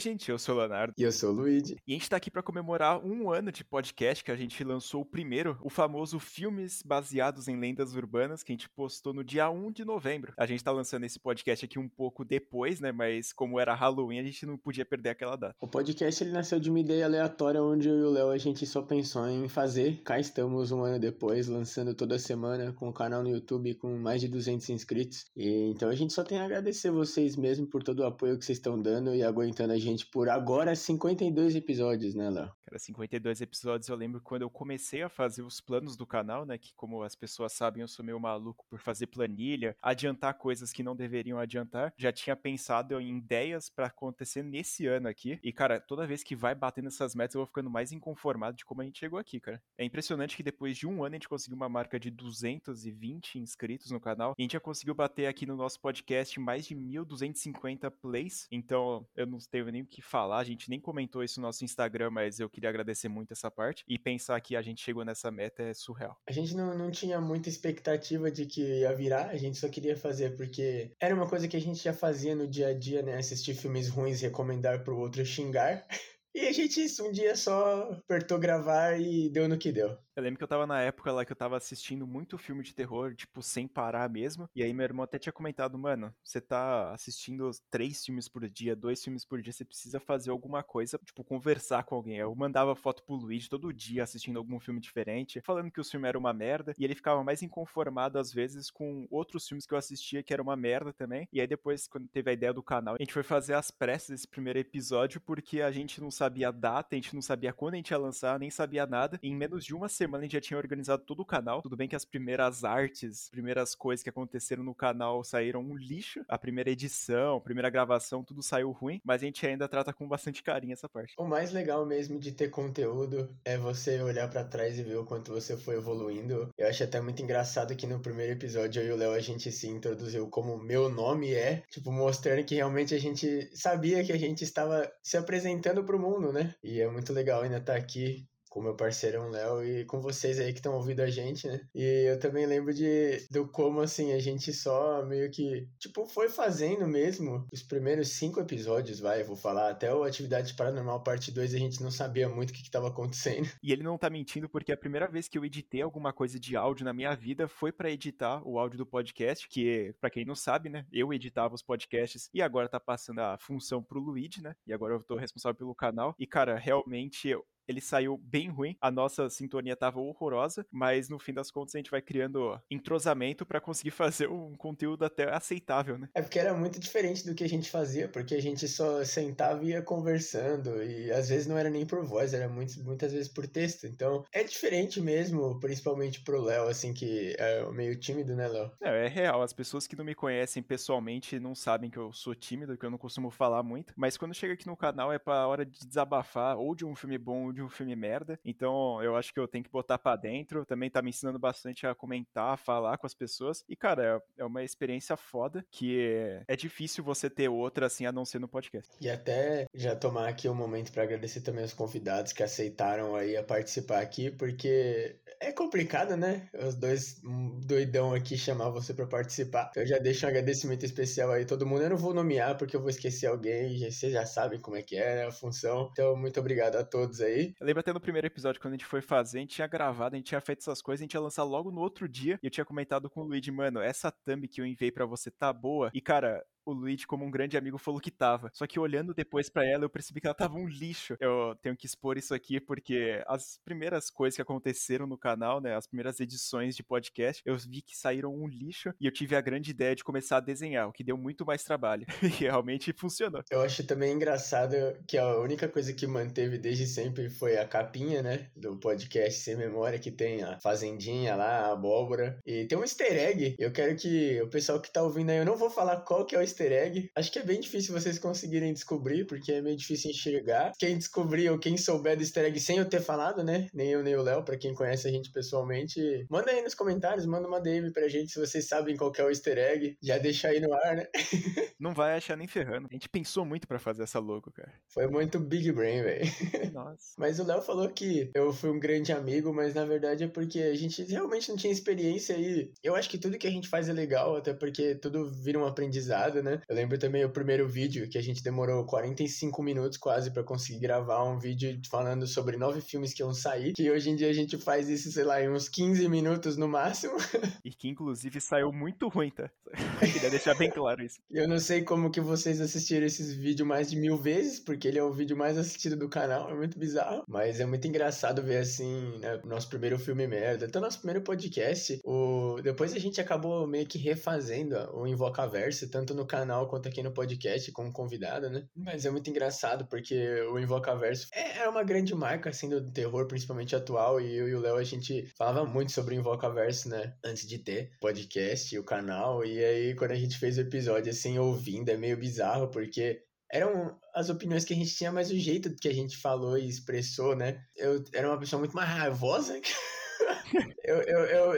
gente, eu sou o Leonardo. E eu sou o Luigi. E a gente tá aqui para comemorar um ano de podcast que a gente lançou o primeiro, o famoso Filmes Baseados em Lendas Urbanas, que a gente postou no dia 1 de novembro. A gente tá lançando esse podcast aqui um pouco depois, né? Mas como era Halloween, a gente não podia perder aquela data. O podcast ele nasceu de uma ideia aleatória onde eu e o Léo a gente só pensou em fazer. Cá estamos um ano depois, lançando toda semana com o canal no YouTube com mais de 200 inscritos. E então a gente só tem a agradecer vocês mesmo por todo o apoio que vocês estão dando e aguentando a gente por agora 52 episódios, né, Léo? Cara, 52 episódios, eu lembro quando eu comecei a fazer os planos do canal, né, que como as pessoas sabem, eu sou meio maluco por fazer planilha, adiantar coisas que não deveriam adiantar. Já tinha pensado em ideias para acontecer nesse ano aqui. E cara, toda vez que vai batendo essas metas, eu vou ficando mais inconformado de como a gente chegou aqui, cara. É impressionante que depois de um ano a gente conseguiu uma marca de 220 inscritos no canal. E a gente já conseguiu bater aqui no nosso podcast mais de 1.250 plays. Então, eu não tenho nem o que falar. A gente nem comentou isso no nosso Instagram, mas eu queria agradecer muito essa parte. E pensar que a gente chegou nessa meta é surreal. A gente não, não tinha muita expectativa de que ia virar, a gente só queria fazer porque era uma coisa que a gente já fazia no dia a dia, né? Assistir filmes ruins, recomendar pro outro xingar. E a gente um dia só apertou gravar e deu no que deu. Eu lembro que eu tava na época lá que eu tava assistindo muito filme de terror, tipo, sem parar mesmo. E aí meu irmão até tinha comentado, mano, você tá assistindo três filmes por dia, dois filmes por dia, você precisa fazer alguma coisa, tipo, conversar com alguém. Eu mandava foto pro Luigi todo dia assistindo algum filme diferente, falando que o filme era uma merda. E ele ficava mais inconformado às vezes com outros filmes que eu assistia que era uma merda também. E aí depois, quando teve a ideia do canal, a gente foi fazer as pressas desse primeiro episódio porque a gente não sabia a data, a gente não sabia quando a gente ia lançar, nem sabia nada. E em menos de uma semana semana a gente já tinha organizado todo o canal. Tudo bem que as primeiras artes, primeiras coisas que aconteceram no canal saíram um lixo. A primeira edição, a primeira gravação, tudo saiu ruim. Mas a gente ainda trata com bastante carinho essa parte. O mais legal mesmo de ter conteúdo é você olhar para trás e ver o quanto você foi evoluindo. Eu acho até muito engraçado que no primeiro episódio eu e o Léo a gente se introduziu como meu nome é, tipo, mostrando que realmente a gente sabia que a gente estava se apresentando pro mundo, né? E é muito legal ainda estar tá aqui com meu parceirão Léo e com vocês aí que estão ouvindo a gente, né? E eu também lembro de do como assim a gente só meio que tipo foi fazendo mesmo os primeiros cinco episódios, vai, vou falar até o Atividade Paranormal parte 2 a gente não sabia muito o que estava acontecendo. E ele não tá mentindo porque a primeira vez que eu editei alguma coisa de áudio na minha vida foi para editar o áudio do podcast, que para quem não sabe, né, eu editava os podcasts e agora tá passando a função pro Luigi, né? E agora eu tô responsável pelo canal. E cara, realmente ele saiu bem ruim, a nossa sintonia tava horrorosa, mas no fim das contas a gente vai criando entrosamento para conseguir fazer um conteúdo até aceitável, né? É porque era muito diferente do que a gente fazia, porque a gente só sentava e ia conversando, e às vezes não era nem por voz, era muito, muitas vezes por texto. Então é diferente mesmo, principalmente pro Léo, assim, que é meio tímido, né, Léo? É, é real. As pessoas que não me conhecem pessoalmente não sabem que eu sou tímido, que eu não costumo falar muito, mas quando chega aqui no canal é pra hora de desabafar, ou de um filme bom, ou de de um filme merda. Então eu acho que eu tenho que botar para dentro. Também tá me ensinando bastante a comentar, a falar com as pessoas. E, cara, é, uma experiência foda que é, difícil você ter outra assim a não ser no podcast. E até já tomar aqui um momento para agradecer também os convidados que aceitaram aí a participar aqui, porque é complicado, né? Os dois doidão aqui chamar você para participar. Eu já deixo um agradecimento especial aí todo mundo. Eu não vou nomear porque eu vou esquecer alguém, vocês já sabem como é que é né, a função. Então, muito obrigado a todos aí. Eu lembro até no primeiro episódio, quando a gente foi fazer, a gente tinha gravado, a gente tinha feito essas coisas, a gente ia lançar logo no outro dia. E eu tinha comentado com o Luigi, mano, essa thumb que eu enviei para você tá boa. E, cara, o Luigi, como um grande amigo, falou que tava. Só que olhando depois para ela, eu percebi que ela tava um lixo. Eu tenho que expor isso aqui porque as primeiras coisas que aconteceram no canal, né, as primeiras edições de podcast, eu vi que saíram um lixo e eu tive a grande ideia de começar a desenhar, o que deu muito mais trabalho. e realmente funcionou. Eu acho também engraçado que a única coisa que manteve desde sempre foi a capinha, né, do podcast Sem Memória, que tem a fazendinha lá, a abóbora. E tem um easter egg. Eu quero que o pessoal que tá ouvindo aí, eu não vou falar qual que é o easter egg. Acho que é bem difícil vocês conseguirem descobrir, porque é meio difícil enxergar. Quem descobrir ou quem souber do easter egg sem eu ter falado, né? Nem eu nem o Léo, pra quem conhece a gente pessoalmente, manda aí nos comentários, manda uma DM pra gente se vocês sabem qual é o easter egg. Já deixa aí no ar, né? Não vai achar nem ferrando. A gente pensou muito para fazer essa logo, cara. Foi muito big brain, velho. Nossa. Mas o Léo falou que eu fui um grande amigo, mas na verdade é porque a gente realmente não tinha experiência e eu acho que tudo que a gente faz é legal, até porque tudo vira um aprendizado né? Eu lembro também o primeiro vídeo que a gente demorou 45 minutos quase para conseguir gravar um vídeo falando sobre nove filmes que iam sair, que hoje em dia a gente faz isso, sei lá, em uns 15 minutos no máximo. E que inclusive saiu muito ruim, tá? Eu queria deixar bem claro isso. Eu não sei como que vocês assistiram esses vídeos mais de mil vezes, porque ele é o vídeo mais assistido do canal, é muito bizarro. Mas é muito engraçado ver assim, né, nosso primeiro filme merda, até nosso primeiro podcast. O... Depois a gente acabou meio que refazendo o Invocaverse, tanto no canal quanto aqui no podcast, como convidado, né? Mas é muito engraçado, porque o Invocaverse é, é uma grande marca, assim, do terror, principalmente atual, e eu e o Léo, a gente falava muito sobre o Invocaverse, né? Antes de ter podcast, o canal, e aí quando a gente fez o episódio, assim, ouvindo, é meio bizarro, porque eram as opiniões que a gente tinha, mas o jeito que a gente falou e expressou, né? Eu era uma pessoa muito mais raivosa. eu, eu, eu...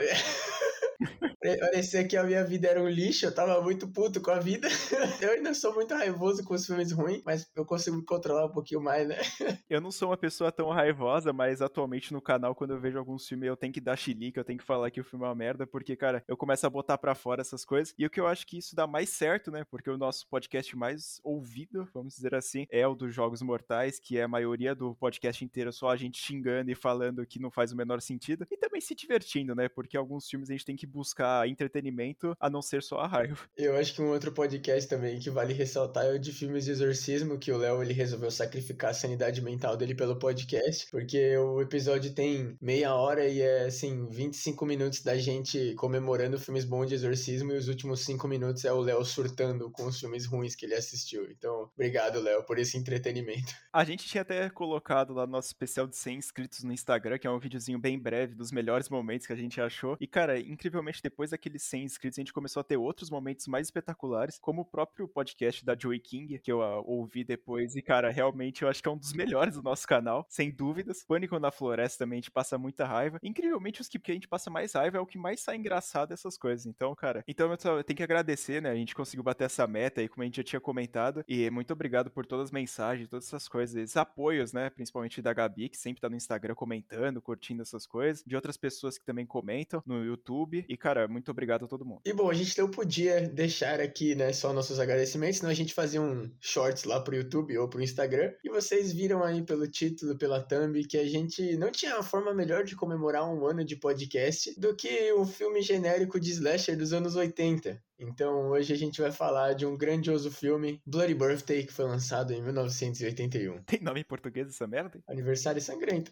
Parecia que a minha vida era um lixo, eu tava muito puto com a vida. Eu ainda sou muito raivoso com os filmes ruins, mas eu consigo me controlar um pouquinho mais, né? Eu não sou uma pessoa tão raivosa, mas atualmente no canal, quando eu vejo alguns filmes, eu tenho que dar chilique, eu tenho que falar que o filme é uma merda, porque, cara, eu começo a botar pra fora essas coisas. E o que eu acho que isso dá mais certo, né? Porque o nosso podcast mais ouvido, vamos dizer assim, é o dos Jogos Mortais, que é a maioria do podcast inteiro só a gente xingando e falando que não faz o menor sentido. E também se divertindo, né? Porque alguns filmes a gente tem que buscar entretenimento a não ser só a raiva. Eu acho que um outro podcast também que vale ressaltar é o de filmes de exorcismo, que o Léo ele resolveu sacrificar a sanidade mental dele pelo podcast, porque o episódio tem meia hora e é assim, 25 minutos da gente comemorando filmes bons de exorcismo e os últimos 5 minutos é o Léo surtando com os filmes ruins que ele assistiu. Então, obrigado, Léo, por esse entretenimento. A gente tinha até colocado lá no nosso especial de 100 inscritos no Instagram, que é um videozinho bem breve dos melhores momentos que a gente achou. E, cara, incrivelmente, depois daqueles 100 inscritos, a gente começou a ter outros momentos mais espetaculares, como o próprio podcast da Joey King, que eu uh, ouvi depois. E, cara, realmente eu acho que é um dos melhores do nosso canal, sem dúvidas. Pânico na Floresta também, a gente passa muita raiva. Incrivelmente, os que a gente passa mais raiva é o que mais sai engraçado dessas coisas. Então, cara, então eu, eu tenho que agradecer, né? A gente conseguiu bater essa meta aí, como a gente já tinha comentado. E muito obrigado por todas as mensagens, todas essas coisas, esses apoios, né? Principalmente da Gabi, que sempre tá no Instagram comentando, curtindo essas coisas. De outras pessoas que também comentam no YouTube. E, cara, muito obrigado a todo mundo. E bom, a gente não podia deixar aqui, né, só nossos agradecimentos, senão a gente fazia um shorts lá pro YouTube ou pro Instagram. E vocês viram aí pelo título, pela thumb, que a gente não tinha uma forma melhor de comemorar um ano de podcast do que um filme genérico de slasher dos anos 80. Então hoje a gente vai falar de um grandioso filme, Bloody Birthday, que foi lançado em 1981. Tem nome em português essa merda? Aniversário sangrento.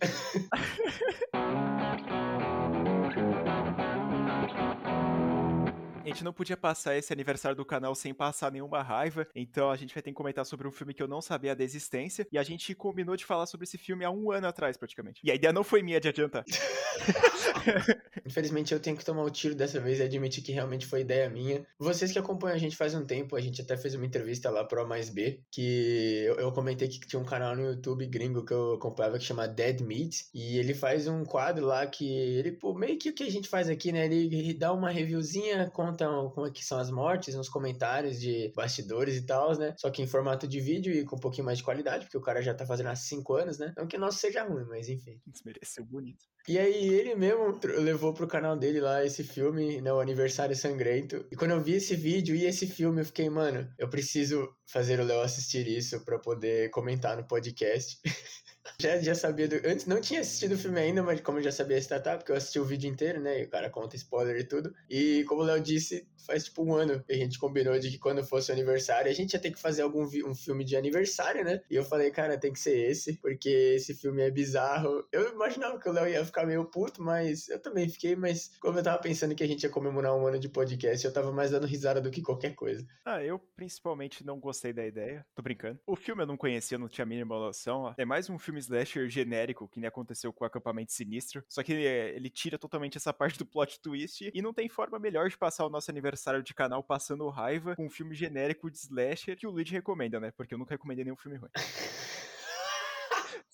gente não podia passar esse aniversário do canal sem passar nenhuma raiva, então a gente vai ter que comentar sobre um filme que eu não sabia da existência, e a gente combinou de falar sobre esse filme há um ano atrás, praticamente. E a ideia não foi minha de adiantar. Infelizmente eu tenho que tomar o tiro dessa vez e admitir que realmente foi ideia minha. Vocês que acompanham a gente faz um tempo, a gente até fez uma entrevista lá pro A mais B, que eu, eu comentei que tinha um canal no YouTube gringo que eu acompanhava que chama Dead Meat, e ele faz um quadro lá que ele, pô, meio que o que a gente faz aqui, né? Ele dá uma reviewzinha, conta como é que são as mortes, uns comentários de bastidores e tal, né? Só que em formato de vídeo e com um pouquinho mais de qualidade, porque o cara já tá fazendo há cinco anos, né? Não que o nosso seja ruim, mas enfim. Desmereceu bonito. E aí ele mesmo levou pro canal dele lá esse filme, né, o Aniversário Sangrento. E quando eu vi esse vídeo e esse filme, eu fiquei, mano, eu preciso fazer o Léo assistir isso para poder comentar no podcast. já, já sabia do... Antes não tinha assistido o filme ainda, mas como eu já sabia se tratar, porque eu assisti o vídeo inteiro, né? E o cara conta spoiler e tudo. E como o Léo disse, faz tipo um ano que a gente combinou de que quando fosse o aniversário, a gente ia ter que fazer algum um filme de aniversário, né? E eu falei, cara, tem que ser esse, porque esse filme é bizarro. Eu imaginava que o Léo ia ficar meio puto, mas eu também fiquei, mas como eu tava pensando que a gente ia comemorar um ano de podcast, eu tava mais dando risada do que qualquer coisa. Ah, eu principalmente não gostei da ideia. Tô brincando. O filme eu não conhecia, não tinha a mínima noção. É mais um filme slasher genérico, que nem aconteceu com o Acampamento Sinistro. Só que ele, ele tira totalmente essa parte do plot twist e não tem forma melhor de passar o nosso aniversário de canal passando raiva com um filme genérico de slasher que o Luigi recomenda, né? Porque eu nunca recomendei nenhum filme ruim.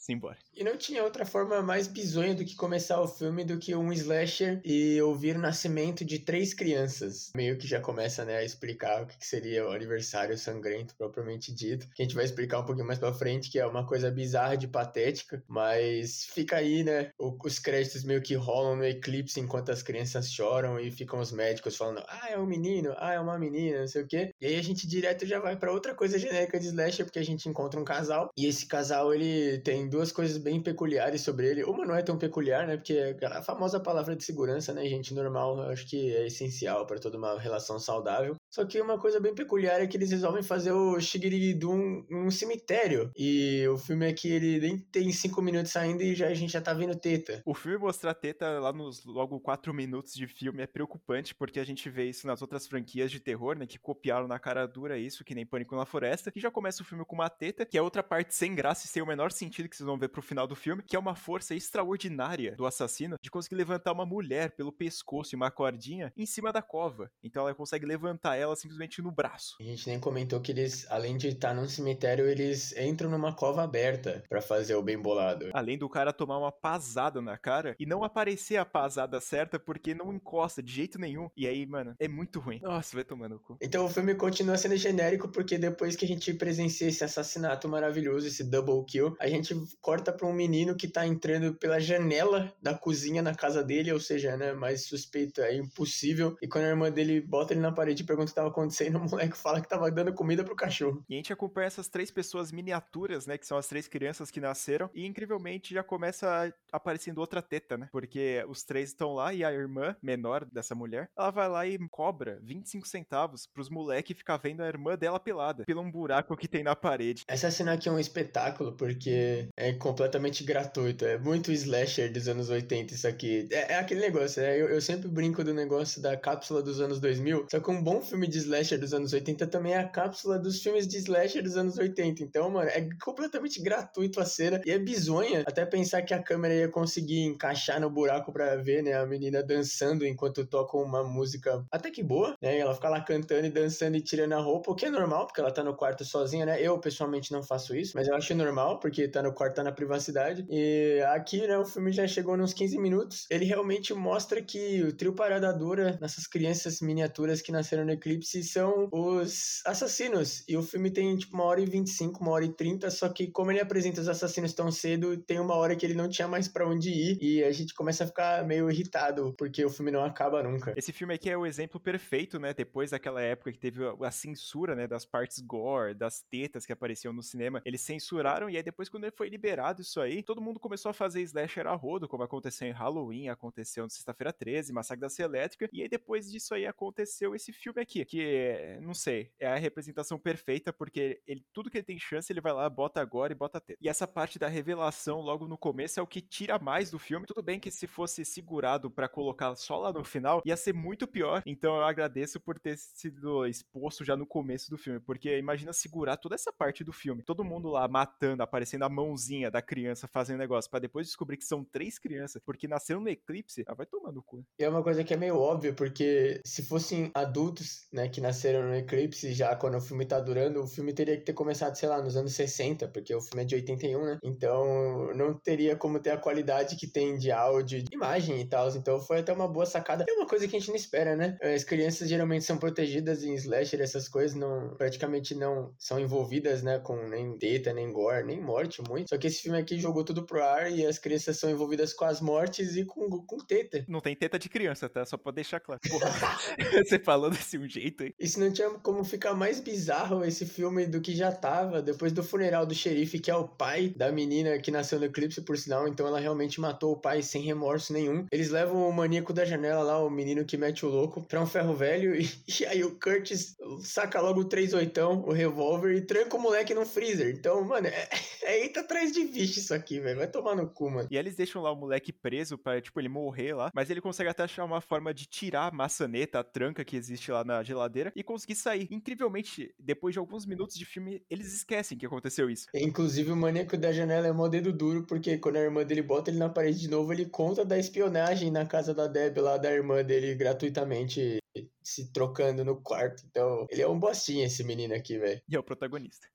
simbora. E não tinha outra forma mais bizonha do que começar o filme do que um slasher e ouvir o nascimento de três crianças. Meio que já começa, né, a explicar o que seria o aniversário sangrento propriamente dito. Que a gente vai explicar um pouquinho mais pra frente, que é uma coisa bizarra de patética, mas fica aí, né, os créditos meio que rolam no eclipse enquanto as crianças choram e ficam os médicos falando, ah, é um menino, ah, é uma menina, não sei o quê. E aí a gente direto já vai para outra coisa genérica de slasher, porque a gente encontra um casal, e esse casal, ele tem duas coisas bem peculiares sobre ele. Uma não é tão peculiar, né, porque é a famosa palavra de segurança, né, gente normal, eu acho que é essencial para toda uma relação saudável. Só que uma coisa bem peculiar é que eles resolvem fazer o Shigiri-dum num cemitério. E o filme é que ele nem tem cinco minutos ainda e já, a gente já tá vendo teta. O filme mostrar teta lá nos logo quatro minutos de filme é preocupante, porque a gente vê isso nas outras franquias de terror, né? Que copiaram na cara dura isso, que nem Pânico na Floresta, que já começa o filme com uma teta, que é outra parte sem graça e sem o menor sentido que vocês vão ver pro final do filme, que é uma força extraordinária do assassino de conseguir levantar uma mulher pelo pescoço e uma cordinha em cima da cova. Então ela consegue levantar ela simplesmente no braço. A gente nem comentou que eles, além de estar num cemitério, eles entram numa cova aberta para fazer o bem bolado. Além do cara tomar uma pasada na cara e não aparecer a pasada certa porque não encosta de jeito nenhum. E aí, mano, é muito ruim. Nossa, vai tomando o cu. Então o filme continua sendo genérico porque depois que a gente presencia esse assassinato maravilhoso, esse double kill, a gente corta pra um menino que tá entrando pela janela da cozinha na casa dele, ou seja, né, mais suspeito, é impossível. E quando a irmã dele bota ele na parede e pergunta que tava acontecendo, o moleque fala que tava dando comida pro cachorro. E a gente acompanha essas três pessoas miniaturas, né, que são as três crianças que nasceram, e incrivelmente já começa aparecendo outra teta, né? Porque os três estão lá e a irmã menor dessa mulher, ela vai lá e cobra 25 centavos pros moleques ficar vendo a irmã dela pelada, pelo um buraco que tem na parede. Essa cena aqui é um espetáculo porque é completamente gratuito, é muito slasher dos anos 80 isso aqui. É, é aquele negócio, né? Eu, eu sempre brinco do negócio da cápsula dos anos 2000, só que um bom filme de slasher dos anos 80 também é a cápsula dos filmes de slasher dos anos 80. Então, mano, é completamente gratuito a cena e é bizonha até pensar que a câmera ia conseguir encaixar no buraco para ver, né, a menina dançando enquanto toca uma música até que boa, né? E ela fica lá cantando e dançando e tirando a roupa, o que é normal, porque ela tá no quarto sozinha, né? Eu pessoalmente não faço isso, mas eu acho normal, porque tá no quarto, tá na privacidade. E aqui, né, o filme já chegou nos 15 minutos. Ele realmente mostra que o trio Parada Dura, nessas crianças miniaturas que nasceram no Eclipse, são os assassinos. E o filme tem tipo uma hora e 25, uma hora e 30, só que como ele apresenta os assassinos tão cedo, tem uma hora que ele não tinha mais para onde ir e a gente começa a ficar meio irritado porque o filme não acaba nunca. Esse filme aqui é o exemplo perfeito, né? Depois daquela época que teve a censura, né, das partes gore, das tetas que apareciam no cinema, eles censuraram e aí depois quando ele foi liberado isso aí, todo mundo começou a fazer slasher a rodo, como aconteceu em Halloween, aconteceu no Sexta-feira 13, Massacre da Serra Elétrica, e aí depois disso aí aconteceu esse filme aqui, que não sei, é a representação perfeita porque ele tudo que ele tem chance, ele vai lá, bota agora e bota teta. E essa parte da revelação logo no começo é o que tira mais do filme. Tudo bem que se fosse segurado para colocar só lá no final, ia ser muito pior. Então eu agradeço por ter sido exposto já no começo do filme, porque imagina segurar toda essa parte do filme. Todo mundo lá matando, aparecendo a mãozinha da criança fazendo negócio, para depois descobrir que são três crianças, porque nasceram no eclipse, ah, vai tomando cu. E é uma coisa que é meio óbvia, porque se fossem adultos, né, que nasceram no eclipse já quando o filme tá durando, o filme teria que ter começado, sei lá, nos anos 60, porque o filme é de 81, né? Então não teria como ter a qualidade que tem de áudio, de imagem e tal. Então foi até uma boa sacada. É uma coisa que a gente não espera, né? As crianças geralmente são protegidas em slasher, essas coisas não praticamente não são envolvidas, né, com nem teta, nem gore, nem morte muito. Só que esse filme aqui jogou tudo pro ar e as crianças são envolvidas com as mortes e com, com teta. Não tem teta de criança, tá? Só pra deixar claro. Porra, você falou desse um jeito aí. Isso não tinha como ficar mais bizarro esse filme do que já tava, depois do funeral do xerife, que é o pai da menina que nasceu no eclipse, por sinal, então ela realmente matou o pai sem remorso nenhum. Eles levam o maníaco da janela lá, o menino que mete o louco, pra um ferro velho, e, e aí o Curtis saca logo o 38, o revólver, e tranca o moleque no freezer. Então, mano, é, é eita atrás de bicho isso aqui, velho. Vai tomar no cu, mano. E aí eles deixam lá o moleque preso pra, tipo, ele morrer lá, mas ele consegue até achar uma forma de tirar a maçaneta, a tranca que existe lá na geladeira, e conseguir sair. Incrivelmente, depois de alguns minutos de filme, eles esquecem que aconteceu isso. Inclusive, o maníaco da janela é mó dedo duro, porque quando a irmã dele bota ele na parede de novo, ele conta da espionagem na casa da Deb lá da irmã dele gratuitamente se trocando no quarto. Então, ele é um bostinho esse menino aqui, velho. E é o protagonista.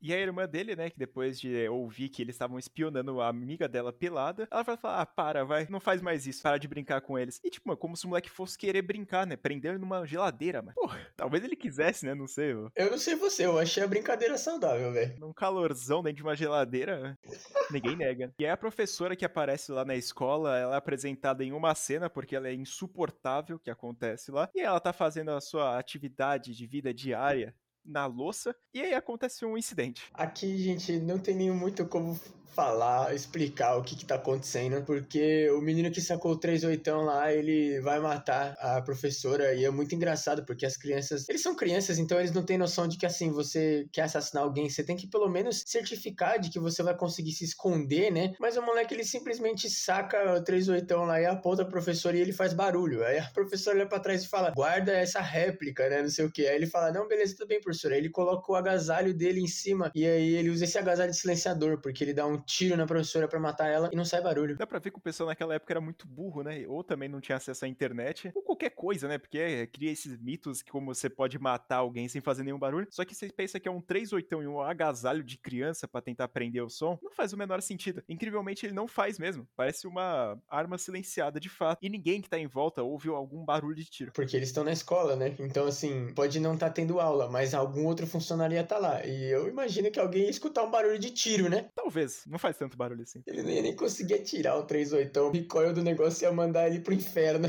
E a irmã dele, né, que depois de ouvir que eles estavam espionando a amiga dela pelada, ela vai falar: ah, para, vai, não faz mais isso, para de brincar com eles. E, tipo, mano, como se o moleque fosse querer brincar, né? Prender numa geladeira, mano. Porra, talvez ele quisesse, né? Não sei. Mano. Eu não sei você, eu achei a brincadeira saudável, velho. Num calorzão dentro de uma geladeira, ninguém nega. E aí a professora que aparece lá na escola, ela é apresentada em uma cena porque ela é insuportável que acontece lá. E ela tá fazendo a sua atividade de vida diária na louça e aí acontece um incidente. Aqui, gente, não tem nem muito como falar, explicar o que que tá acontecendo, porque o menino que sacou o 38 lá, ele vai matar a professora e é muito engraçado, porque as crianças, eles são crianças, então eles não têm noção de que assim, você quer assassinar alguém, você tem que pelo menos certificar de que você vai conseguir se esconder, né? Mas o moleque, ele simplesmente saca o 38 lá e aponta a professora e ele faz barulho. Aí a professora olha pra trás e fala, guarda essa réplica, né? Não sei o que. Aí ele fala, não, beleza, tudo bem, professora. Aí ele coloca o agasalho dele em cima e aí ele usa esse agasalho de silenciador, porque ele dá um tiro na professora para matar ela e não sai barulho. Dá pra ver que o pessoal naquela época era muito burro, né? Ou também não tinha acesso à internet, ou qualquer coisa, né? Porque é, cria esses mitos que como você pode matar alguém sem fazer nenhum barulho. Só que você pensa que é um 38 e um agasalho de criança para tentar prender o som, não faz o menor sentido. Incrivelmente ele não faz mesmo. Parece uma arma silenciada de fato. E ninguém que tá em volta ouviu algum barulho de tiro. Porque eles estão na escola, né? Então, assim, pode não estar tá tendo aula, mas algum outro funcionário ia tá lá. E eu imagino que alguém ia escutar um barulho de tiro, né? Talvez. Não faz tanto barulho assim. Ele nem, nem conseguia tirar o 38, o recoil do negócio ia mandar ele pro inferno.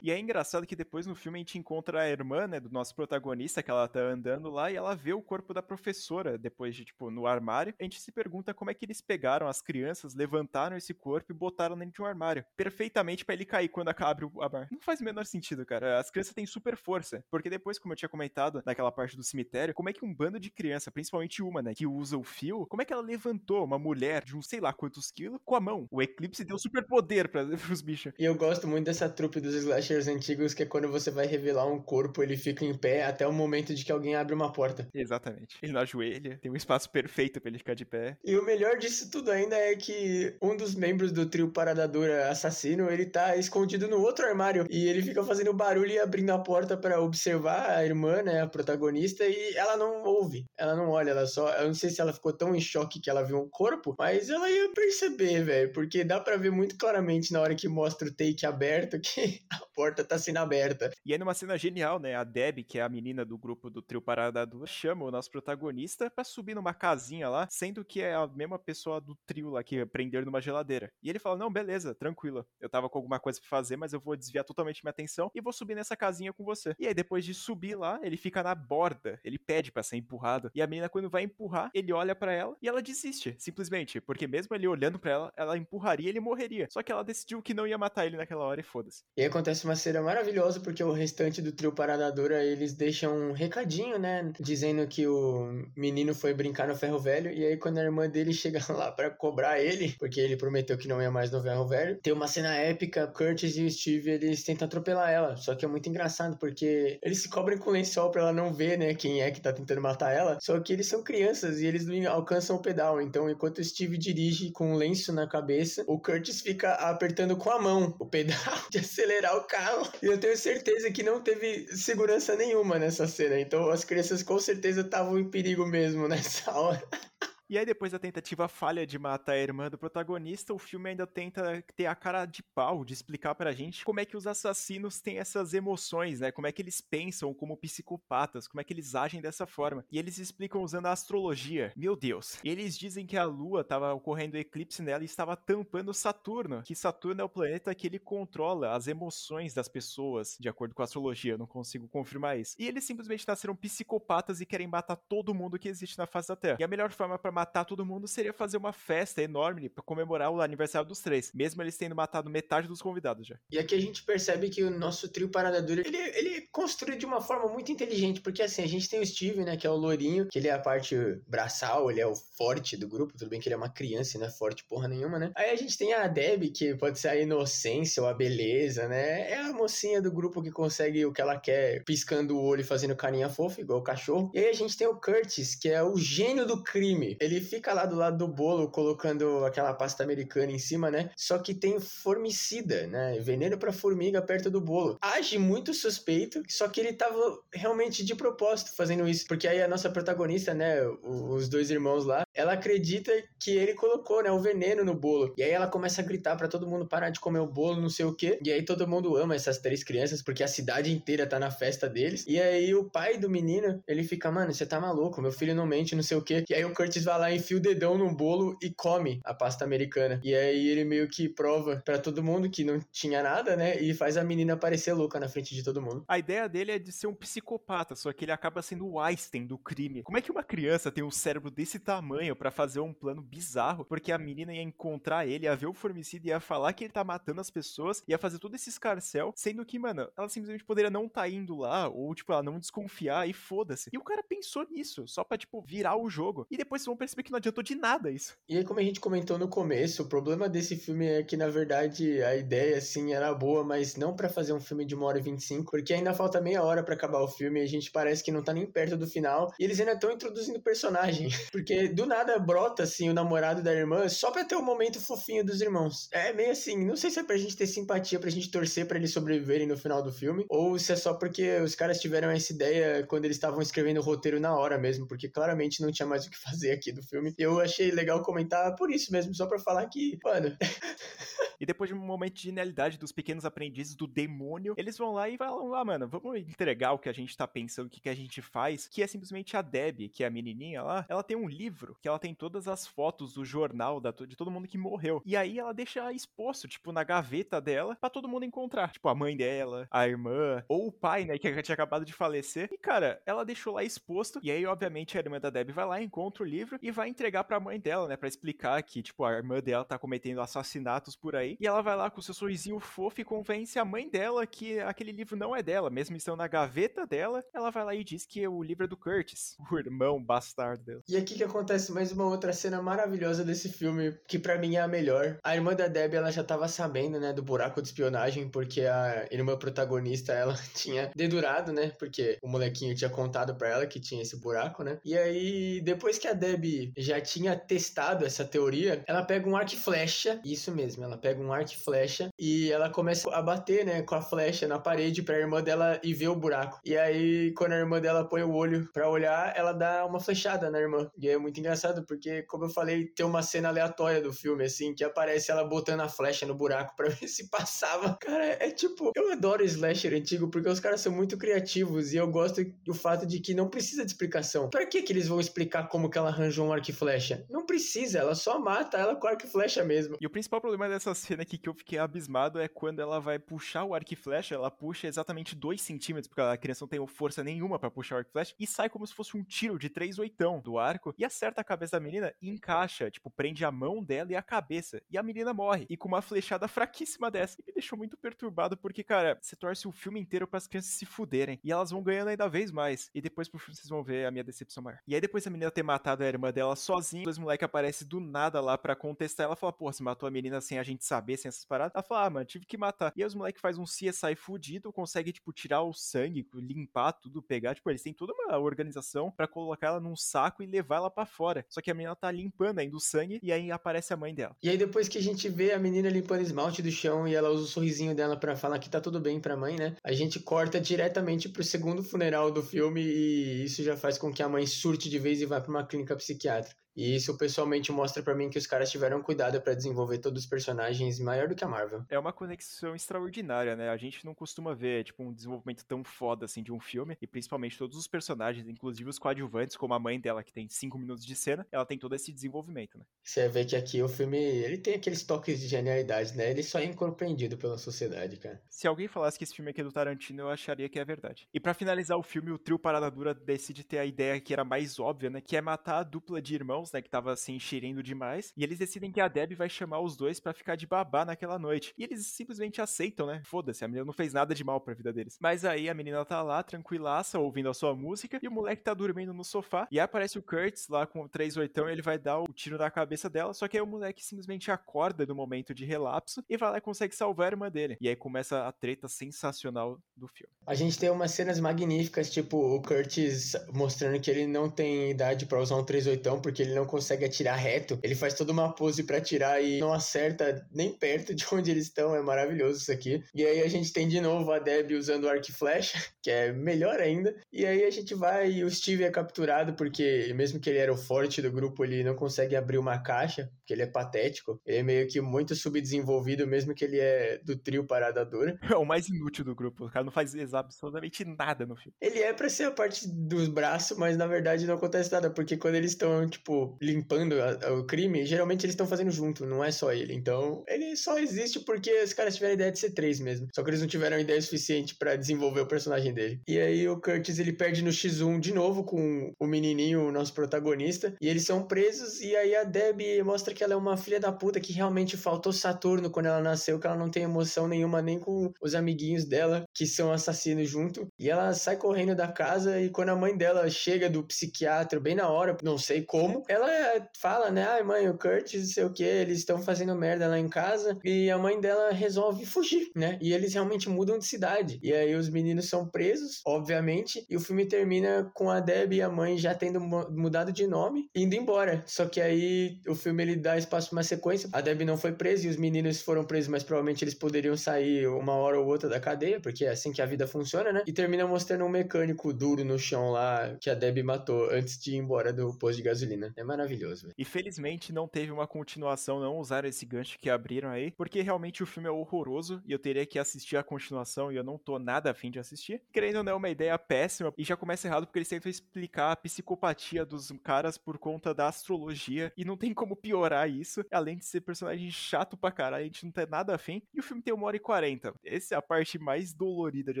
E é engraçado que depois no filme a gente encontra a irmã, né, do nosso protagonista, que ela tá andando lá e ela vê o corpo da professora depois de, tipo, no armário. A gente se pergunta como é que eles pegaram as crianças, levantaram esse corpo e botaram dentro de um armário. Perfeitamente para ele cair quando abre o armário. Não faz o menor sentido, cara. As crianças têm super força. Porque depois, como eu tinha comentado naquela parte do cemitério, como é que um bando de criança, principalmente uma, né, que usa o fio, como é que ela levantou uma mulher de um sei lá quantos quilos com a mão? O Eclipse deu super poder para os bichos. E eu gosto muito dessa trupe dos slashers antigos, que é quando você vai revelar um corpo, ele fica em pé até o momento de que alguém abre uma porta. Exatamente. Ele não ajoelha, tem um espaço perfeito para ele ficar de pé. E o melhor disso tudo ainda é que um dos membros do trio Parada Dura assassino, ele tá escondido no outro armário e ele fica fazendo barulho e abrindo a porta para observar a irmã, né, a protagonista, e ela não ouve, ela não olha, ela só, eu não sei se ela ficou tão em choque que ela viu um corpo, mas ela ia perceber, velho, porque dá para ver muito claramente na hora que mostra o take aberto que a porta tá sendo aberta. E é numa cena genial, né, a Deb, que é a menina do grupo do trio Parada Dura, chama o nosso protagonista para subir numa casinha lá, sendo que é a mesma pessoa do trio lá que prender numa geladeira. E ele fala: "Não, beleza, tranquila. Eu tava com alguma coisa para fazer, mas eu vou desviar totalmente minha atenção e vou subir nessa casinha com você". E aí depois de subir lá, ele fica na borda, ele pede para ser empurrado. E a menina quando vai empurrar, ele olha para ela e ela desiste, simplesmente, porque mesmo ele olhando para ela, ela empurraria e ele morreria. Só que ela decidiu que não ia matar ele naquela hora e foda-se. E acontece uma cena maravilhosa porque o restante do trio Paradadora, eles deixam um recadinho, né, dizendo que o menino foi brincar no ferro velho e aí quando a irmã dele chega lá para cobrar ele, porque ele prometeu que não ia mais no ferro velho, tem uma cena épica, Curtis e o Steve, eles tentam atropelar ela, só que é muito engraçado porque eles se cobrem com lençol para ela não ver, né, quem é que tá tentando matar ela, só que eles são crianças e eles alcançam o pedal, então enquanto o Steve dirige com um lenço na cabeça, o Curtis fica apertando com a mão o pedal de acelerar o carro. E eu tenho certeza que não teve segurança nenhuma nessa cena. Então as crianças com certeza estavam em perigo mesmo nessa hora. E aí, depois da tentativa falha de matar a irmã do protagonista, o filme ainda tenta ter a cara de pau de explicar pra gente como é que os assassinos têm essas emoções, né? Como é que eles pensam como psicopatas, como é que eles agem dessa forma. E eles explicam usando a astrologia. Meu Deus. Eles dizem que a Lua estava ocorrendo eclipse nela e estava tampando Saturno. Que Saturno é o planeta que ele controla as emoções das pessoas, de acordo com a astrologia. Eu não consigo confirmar isso. E eles simplesmente nasceram psicopatas e querem matar todo mundo que existe na face da Terra. E a melhor forma para matar todo mundo seria fazer uma festa enorme para comemorar o aniversário dos três, mesmo eles tendo matado metade dos convidados já. E aqui a gente percebe que o nosso trio Parada Dura, ele, ele construído de uma forma muito inteligente, porque assim, a gente tem o Steve, né, que é o lourinho, que ele é a parte braçal, ele é o forte do grupo, tudo bem que ele é uma criança e não é forte porra nenhuma, né? Aí a gente tem a Deb, que pode ser a inocência ou a beleza, né? É a mocinha do grupo que consegue o que ela quer, piscando o olho e fazendo carinha fofa, igual o cachorro. E aí a gente tem o Curtis, que é o gênio do crime. Ele ele fica lá do lado do bolo colocando aquela pasta americana em cima, né? Só que tem formicida, né? Veneno para formiga perto do bolo. Age muito suspeito, só que ele tava realmente de propósito fazendo isso, porque aí a nossa protagonista, né, os dois irmãos lá, ela acredita que ele colocou, né, o veneno no bolo. E aí ela começa a gritar para todo mundo parar de comer o bolo, não sei o quê. E aí todo mundo ama essas três crianças porque a cidade inteira tá na festa deles. E aí o pai do menino, ele fica, mano, você tá maluco, meu filho não mente, não sei o quê. E aí o Curtis vai lá, enfia o dedão no bolo e come a pasta americana. E aí ele meio que prova para todo mundo que não tinha nada, né? E faz a menina parecer louca na frente de todo mundo. A ideia dele é de ser um psicopata, só que ele acaba sendo o Einstein do crime. Como é que uma criança tem um cérebro desse tamanho para fazer um plano bizarro? Porque a menina ia encontrar ele, ia ver o formicida, ia falar que ele tá matando as pessoas, ia fazer todo esse escarcel, sendo que, mano, ela simplesmente poderia não tá indo lá, ou, tipo, ela não desconfiar e foda-se. E o cara pensou nisso, só pra, tipo, virar o jogo. E depois vocês vão perceber que não adiantou de nada isso. E aí, como a gente comentou no começo, o problema desse filme é que, na verdade, a ideia, assim, era boa, mas não para fazer um filme de uma hora e 25, porque ainda falta meia hora para acabar o filme e a gente parece que não tá nem perto do final. E eles ainda estão introduzindo personagem, porque do nada brota, assim, o namorado da irmã só pra ter o um momento fofinho dos irmãos. É meio assim, não sei se é pra gente ter simpatia, pra gente torcer para eles sobreviverem no final do filme, ou se é só porque os caras tiveram essa ideia quando eles estavam escrevendo o roteiro na hora mesmo, porque claramente não tinha mais o que fazer aqui do filme. Eu achei legal comentar por isso mesmo, só pra falar que, mano. E depois de um momento de genialidade dos pequenos aprendizes do demônio, eles vão lá e falam: ah, mano, vamos entregar o que a gente tá pensando, o que, que a gente faz, que é simplesmente a Deb, que é a menininha lá, ela tem um livro que ela tem todas as fotos do jornal da, de todo mundo que morreu. E aí ela deixa exposto, tipo, na gaveta dela, para todo mundo encontrar. Tipo, a mãe dela, a irmã, ou o pai, né, que tinha acabado de falecer. E, cara, ela deixou lá exposto. E aí, obviamente, a irmã da Deb vai lá, encontra o livro e vai entregar pra mãe dela, né, pra explicar que, tipo, a irmã dela tá cometendo assassinatos por aí. E ela vai lá com seu sorrisinho fofo e convence a mãe dela que aquele livro não é dela, mesmo estando na gaveta dela. Ela vai lá e diz que o livro é do Curtis, o irmão bastardo dela. E aqui que acontece mais uma outra cena maravilhosa desse filme, que para mim é a melhor. A irmã da Debbie, ela já tava sabendo, né, do buraco de espionagem, porque a irmã protagonista, ela tinha dedurado, né, porque o molequinho tinha contado para ela que tinha esse buraco, né. E aí, depois que a Debbie já tinha testado essa teoria, ela pega um arco e flecha, isso mesmo, ela pega um arco e flecha e ela começa a bater, né, com a flecha na parede pra irmã dela ir ver o buraco. E aí, quando a irmã dela põe o olho pra olhar, ela dá uma flechada na irmã. E é muito engraçado, porque, como eu falei, tem uma cena aleatória do filme, assim, que aparece ela botando a flecha no buraco pra ver se passava. Cara, é tipo, eu adoro slasher antigo, porque os caras são muito criativos e eu gosto do fato de que não precisa de explicação. Pra que que eles vão explicar como que ela arranjou um arco e flecha? Não precisa, ela só mata ela com arco e flecha mesmo. E o principal problema dessa cena aqui que eu fiquei abismado é quando ela vai puxar o arco e flecha, ela puxa exatamente 2 centímetros, porque a criança não tem força nenhuma para puxar o arco e flecha, e sai como se fosse um tiro de 3 oitão do arco, e acerta a cabeça da menina e encaixa, tipo, prende a mão dela e a cabeça, e a menina morre, e com uma flechada fraquíssima dessa. E me deixou muito perturbado, porque, cara, você torce o filme inteiro para as crianças se fuderem, e elas vão ganhando ainda vez mais, e depois pro filme vocês vão ver a minha decepção maior. E aí depois a menina ter matado a irmã dela sozinha, os moleques aparecem do nada lá para contestar, ela fala, pô, você matou a menina sem a gente saber, sem essas paradas? Ela fala, ah, mano, tive que matar. E aí os moleques faz um CSI fudido, consegue, tipo, tirar o sangue, limpar tudo, pegar, tipo, eles têm toda uma organização para colocar ela num saco e levar ela para fora. Só que a menina tá limpando ainda o sangue e aí aparece a mãe dela. E aí depois que a gente vê a menina limpando esmalte do chão e ela usa o sorrisinho dela para falar que tá tudo bem pra mãe, né? A gente corta diretamente pro segundo funeral do filme e isso já faz com que a mãe surte de vez e vá para uma clínica psiquiátrica. E isso pessoalmente mostra para mim que os caras tiveram cuidado para desenvolver todos os personagens maior do que a Marvel. É uma conexão extraordinária, né? A gente não costuma ver, tipo, um desenvolvimento tão foda assim de um filme, e principalmente todos os personagens, inclusive os coadjuvantes, como a mãe dela, que tem cinco minutos de cena, ela tem todo esse desenvolvimento, né? Você vê que aqui o filme, ele tem aqueles toques de genialidade, né? Ele só é incompreendido pela sociedade, cara. Se alguém falasse que esse filme aqui é do Tarantino, eu acharia que é verdade. E para finalizar o filme, o trio Parada Dura decide ter a ideia que era mais óbvia, né? Que é matar a dupla de irmãos, né? Que tava se enxerindo demais. E eles decidem que a Deb vai chamar os dois para ficar de babá naquela noite. E eles simplesmente aceitam, né? Foda-se, a menina não fez nada de mal pra vida deles. Mas aí a menina tá lá, tranquilaça, ouvindo a sua música, e o moleque tá dormindo no sofá. E aparece o Curtis lá com o 3 oitão, ele vai dar o tiro na cabeça dela. Só que aí o moleque simplesmente acorda no momento de relapso e vai lá e consegue salvar a irmã dele. E aí começa a treta sensacional do filme. A gente tem umas cenas magníficas, tipo o Curtis mostrando que ele não tem idade para usar um 3 oitão, porque ele ele não consegue atirar reto, ele faz toda uma pose para atirar e não acerta nem perto de onde eles estão. É maravilhoso isso aqui. E aí a gente tem de novo a Deb usando o arco e flecha, que é melhor ainda. E aí a gente vai e o Steve é capturado porque, mesmo que ele era o forte do grupo, ele não consegue abrir uma caixa, porque ele é patético. Ele é meio que muito subdesenvolvido, mesmo que ele é do trio Parada Dura. É o mais inútil do grupo. O cara não faz absolutamente nada no filme. Ele é pra ser a parte dos braços, mas na verdade não acontece nada, porque quando eles estão, tipo, limpando a, a, o crime, geralmente eles estão fazendo junto, não é só ele. Então, ele só existe porque os caras tiveram a ideia de ser três mesmo. Só que eles não tiveram ideia suficiente para desenvolver o personagem dele. E aí o Curtis, ele perde no X1 de novo com o menininho, o nosso protagonista, e eles são presos, e aí a Debbie mostra que ela é uma filha da puta que realmente faltou Saturno quando ela nasceu, que ela não tem emoção nenhuma nem com os amiguinhos dela, que são assassinos junto. E ela sai correndo da casa, e quando a mãe dela chega do psiquiatra, bem na hora, não sei como, ela fala, né, ai mãe, o Curtis, não sei o que, eles estão fazendo merda lá em casa, e a mãe dela resolve fugir, né? E eles realmente mudam de cidade. E aí os meninos são presos, obviamente, e o filme termina com a Debbie e a mãe já tendo mudado de nome, indo embora. Só que aí o filme ele dá espaço para uma sequência. A Debbie não foi presa e os meninos foram presos, mas provavelmente eles poderiam sair uma hora ou outra da cadeia, porque é assim que a vida funciona, né? E termina mostrando um mecânico duro no chão lá que a Debbie matou antes de ir embora do posto de gasolina. É maravilhoso. Véio. E felizmente não teve uma continuação, não usaram esse gancho que abriram aí, porque realmente o filme é horroroso e eu teria que assistir a continuação e eu não tô nada afim de assistir. Querendo ou não, é uma ideia péssima e já começa errado porque eles tentam explicar a psicopatia dos caras por conta da astrologia e não tem como piorar isso, além de ser personagem chato pra caralho, a gente não tem nada afim. E o filme tem uma hora e quarenta. Essa é a parte mais dolorida de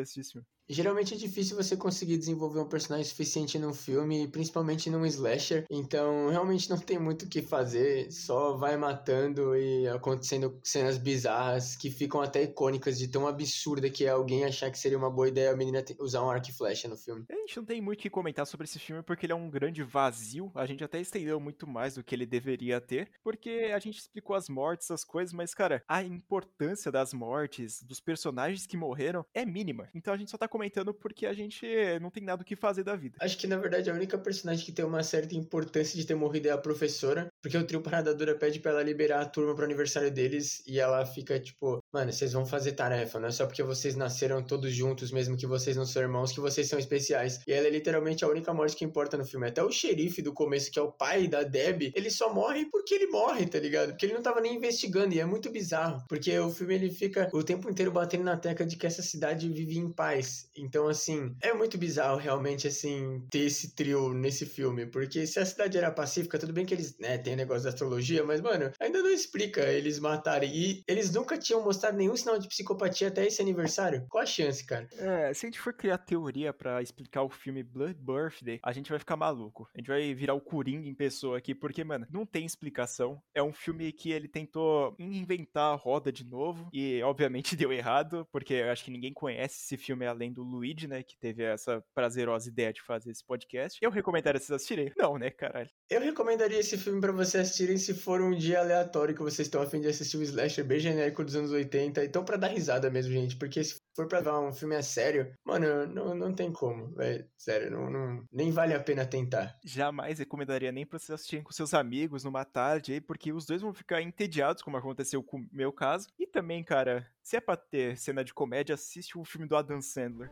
assistir esse filme. Geralmente é difícil você conseguir desenvolver um personagem suficiente num filme, principalmente num slasher. Então, realmente não tem muito o que fazer, só vai matando e acontecendo cenas bizarras que ficam até icônicas de tão absurda que é alguém achar que seria uma boa ideia a menina usar um arco e flecha no filme. A gente não tem muito o que comentar sobre esse filme porque ele é um grande vazio. A gente até estendeu muito mais do que ele deveria ter, porque a gente explicou as mortes, as coisas, mas cara, a importância das mortes, dos personagens que morreram é mínima. Então a gente só tá comentando porque a gente não tem nada o que fazer da vida. Acho que na verdade a única personagem que tem uma certa importância de ter morrido é a professora, porque o trio Parada Dura pede para ela liberar a turma pro aniversário deles e ela fica tipo, mano, vocês vão fazer tarefa, não é só porque vocês nasceram todos juntos, mesmo que vocês não são irmãos, que vocês são especiais. E ela é literalmente a única morte que importa no filme. Até o xerife do começo, que é o pai da Deb, ele só morre porque ele morre, tá ligado? Porque ele não tava nem investigando, e é muito bizarro, porque o filme ele fica o tempo inteiro batendo na tecla de que essa cidade vive em paz. Então, assim, é muito bizarro realmente, assim, ter esse trio nesse filme, porque se a cidade era pacífica, tudo bem que eles, né, tem negócio da astrologia, mas, mano, ainda não explica eles matarem. E eles nunca tinham mostrado nenhum sinal de psicopatia até esse aniversário. Qual a chance, cara? É, se a gente for criar teoria para explicar o filme Blood Birthday, a gente vai ficar maluco. A gente vai virar o Coringa em pessoa aqui, porque, mano, não tem explicação. É um filme que ele tentou inventar a roda de novo e, obviamente, deu errado, porque eu acho que ninguém conhece esse filme além do Luigi, né, que teve essa prazerosa ideia de fazer esse podcast. Eu recomendaria vocês assistirem? Não, né, caralho? Eu recomendaria esse filme para vocês assistirem se for um dia aleatório que vocês estão a fim de assistir um slasher bem genérico dos anos 80, então para dar risada mesmo, gente, porque se for pra ver um filme a sério, mano, não, não tem como, velho. Sério, não, não, nem vale a pena tentar. Jamais recomendaria nem pra vocês assistirem com seus amigos numa tarde aí, porque os dois vão ficar entediados, como aconteceu com o meu caso. E também, cara, se é pra ter cena de comédia, assiste o filme do Adam Sandler.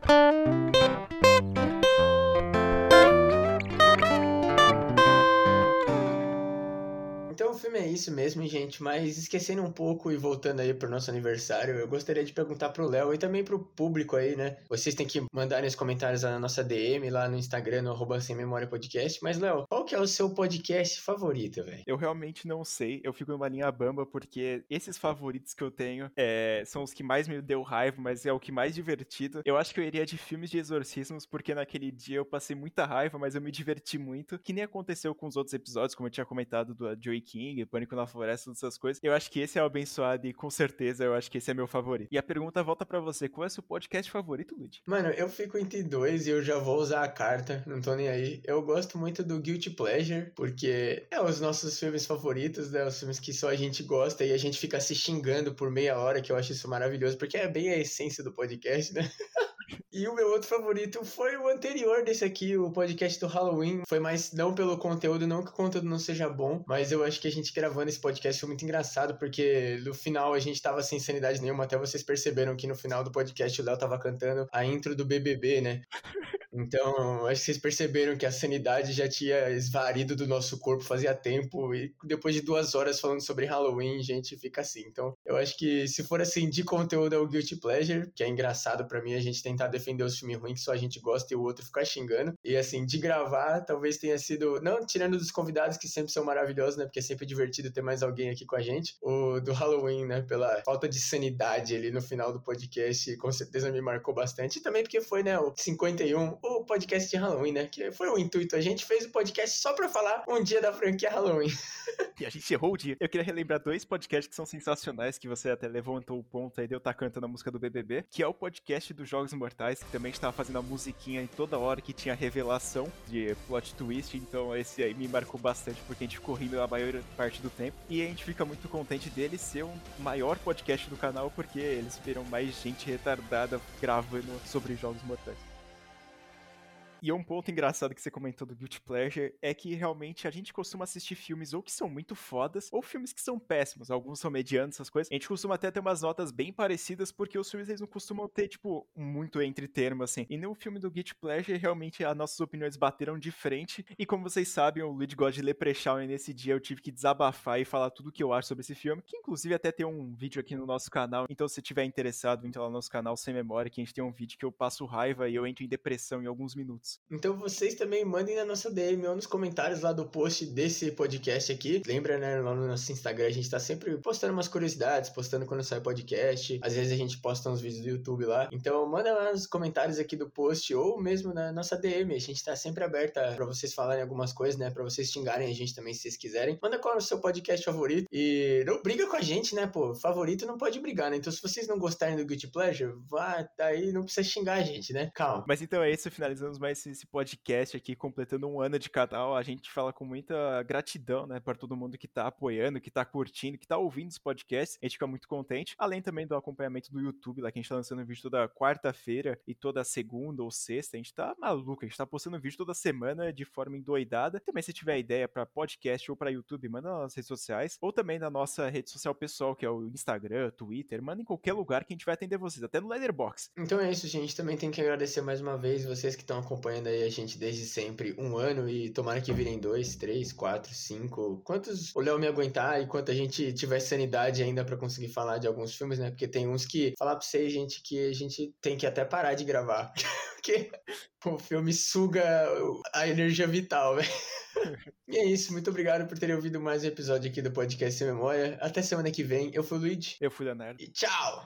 Filme é isso mesmo, gente. Mas esquecendo um pouco e voltando aí pro nosso aniversário, eu gostaria de perguntar pro Léo e também pro público aí, né? Vocês têm que mandar nos comentários na nossa DM lá no Instagram, no arroba sem memória podcast. Mas, Léo, qual que é o seu podcast favorito, velho? Eu realmente não sei. Eu fico numa linha bamba porque esses favoritos que eu tenho é, são os que mais me deu raiva, mas é o que mais divertido. Eu acho que eu iria de filmes de exorcismos, porque naquele dia eu passei muita raiva, mas eu me diverti muito. Que nem aconteceu com os outros episódios, como eu tinha comentado do Joey King Pânico na Floresta, essas coisas. Eu acho que esse é o abençoado e com certeza eu acho que esse é meu favorito. E a pergunta volta para você: qual é o seu podcast favorito, Lud? Mano, eu fico entre dois e eu já vou usar a carta, não tô nem aí. Eu gosto muito do Guilty Pleasure, porque é os nossos filmes favoritos, né? Os filmes que só a gente gosta e a gente fica se xingando por meia hora, que eu acho isso maravilhoso, porque é bem a essência do podcast, né? E o meu outro favorito foi o anterior desse aqui, o podcast do Halloween. Foi mais não pelo conteúdo, não que o conteúdo não seja bom, mas eu acho que a gente gravando esse podcast foi muito engraçado, porque no final a gente tava sem sanidade nenhuma, até vocês perceberam que no final do podcast o Léo tava cantando a intro do BBB, né? Então, acho que vocês perceberam que a sanidade já tinha esvarido do nosso corpo fazia tempo. E depois de duas horas falando sobre Halloween, gente, fica assim. Então, eu acho que se for assim de conteúdo é o Guilty Pleasure, que é engraçado para mim a gente tentar defender os filmes ruins que só a gente gosta e o outro ficar xingando. E assim, de gravar, talvez tenha sido. Não tirando dos convidados que sempre são maravilhosos, né? Porque é sempre divertido ter mais alguém aqui com a gente. O do Halloween, né? Pela falta de sanidade ali no final do podcast, com certeza me marcou bastante. E também porque foi, né? O 51 o podcast de Halloween, né? Que foi o intuito. A gente fez o podcast só pra falar um dia da franquia Halloween. e a gente errou o dia. Eu queria relembrar dois podcasts que são sensacionais, que você até levantou o ponto aí de eu estar tá cantando a música do BBB, que é o podcast dos Jogos Mortais, que também estava fazendo a musiquinha em toda hora que tinha revelação de plot twist, então esse aí me marcou bastante, porque a gente ficou rindo a maior parte do tempo. E a gente fica muito contente dele ser o maior podcast do canal, porque eles viram mais gente retardada gravando sobre Jogos Mortais. E um ponto engraçado que você comentou do Guilty Pleasure é que realmente a gente costuma assistir filmes ou que são muito fodas, ou filmes que são péssimos. Alguns são medianos, essas coisas. A gente costuma até ter umas notas bem parecidas, porque os filmes eles não costumam ter, tipo, muito entre termos, assim. E no filme do Guilty Pleasure, realmente as nossas opiniões bateram de frente. E como vocês sabem, o Luigi gosta de Leprechaun, e nesse dia eu tive que desabafar e falar tudo o que eu acho sobre esse filme. Que inclusive até tem um vídeo aqui no nosso canal. Então, se tiver interessado, entra lá no nosso canal Sem Memória, que a gente tem um vídeo que eu passo raiva e eu entro em depressão em alguns minutos. Então vocês também mandem na nossa DM ou nos comentários lá do post desse podcast aqui. Lembra, né, lá no nosso Instagram a gente tá sempre postando umas curiosidades, postando quando sai podcast. Às vezes a gente posta uns vídeos do YouTube lá. Então manda lá nos comentários aqui do post ou mesmo na nossa DM. A gente tá sempre aberta para vocês falarem algumas coisas, né, para vocês xingarem a gente também se vocês quiserem. Manda qual é o seu podcast favorito e não briga com a gente, né, pô. Favorito não pode brigar, né? Então se vocês não gostarem do Guilty Pleasure, vá, daí não precisa xingar a gente, né? Calma. Mas então é isso, finalizamos mais esse podcast podcast aqui, completando um ano de canal. A gente fala com muita gratidão, né, para todo mundo que tá apoiando, que tá curtindo, que tá ouvindo os podcasts. A gente fica muito contente. Além também do acompanhamento do YouTube, lá que a gente tá lançando vídeo toda quarta-feira e toda segunda ou sexta. A gente tá maluco, a gente tá postando vídeo toda semana de forma endoidada. Também se tiver ideia para podcast ou para YouTube, manda nas redes sociais. Ou também na nossa rede social pessoal, que é o Instagram, Twitter. Manda em qualquer lugar que a gente vai atender vocês, até no Letterbox. Então é isso, gente. Também tem que agradecer mais uma vez vocês que estão acompanhando aí a gente desde sempre um ano e tomara que virem dois, três, quatro, cinco. Quantos o Léo me aguentar e quanto a gente tiver sanidade ainda para conseguir falar de alguns filmes, né? Porque tem uns que falar pra vocês, gente, que a gente tem que até parar de gravar. Porque o filme suga a energia vital, velho. E é isso, muito obrigado por terem ouvido mais um episódio aqui do Podcast Sem Memória. Até semana que vem. Eu fui o Luigi. Eu fui o Leonardo. E tchau!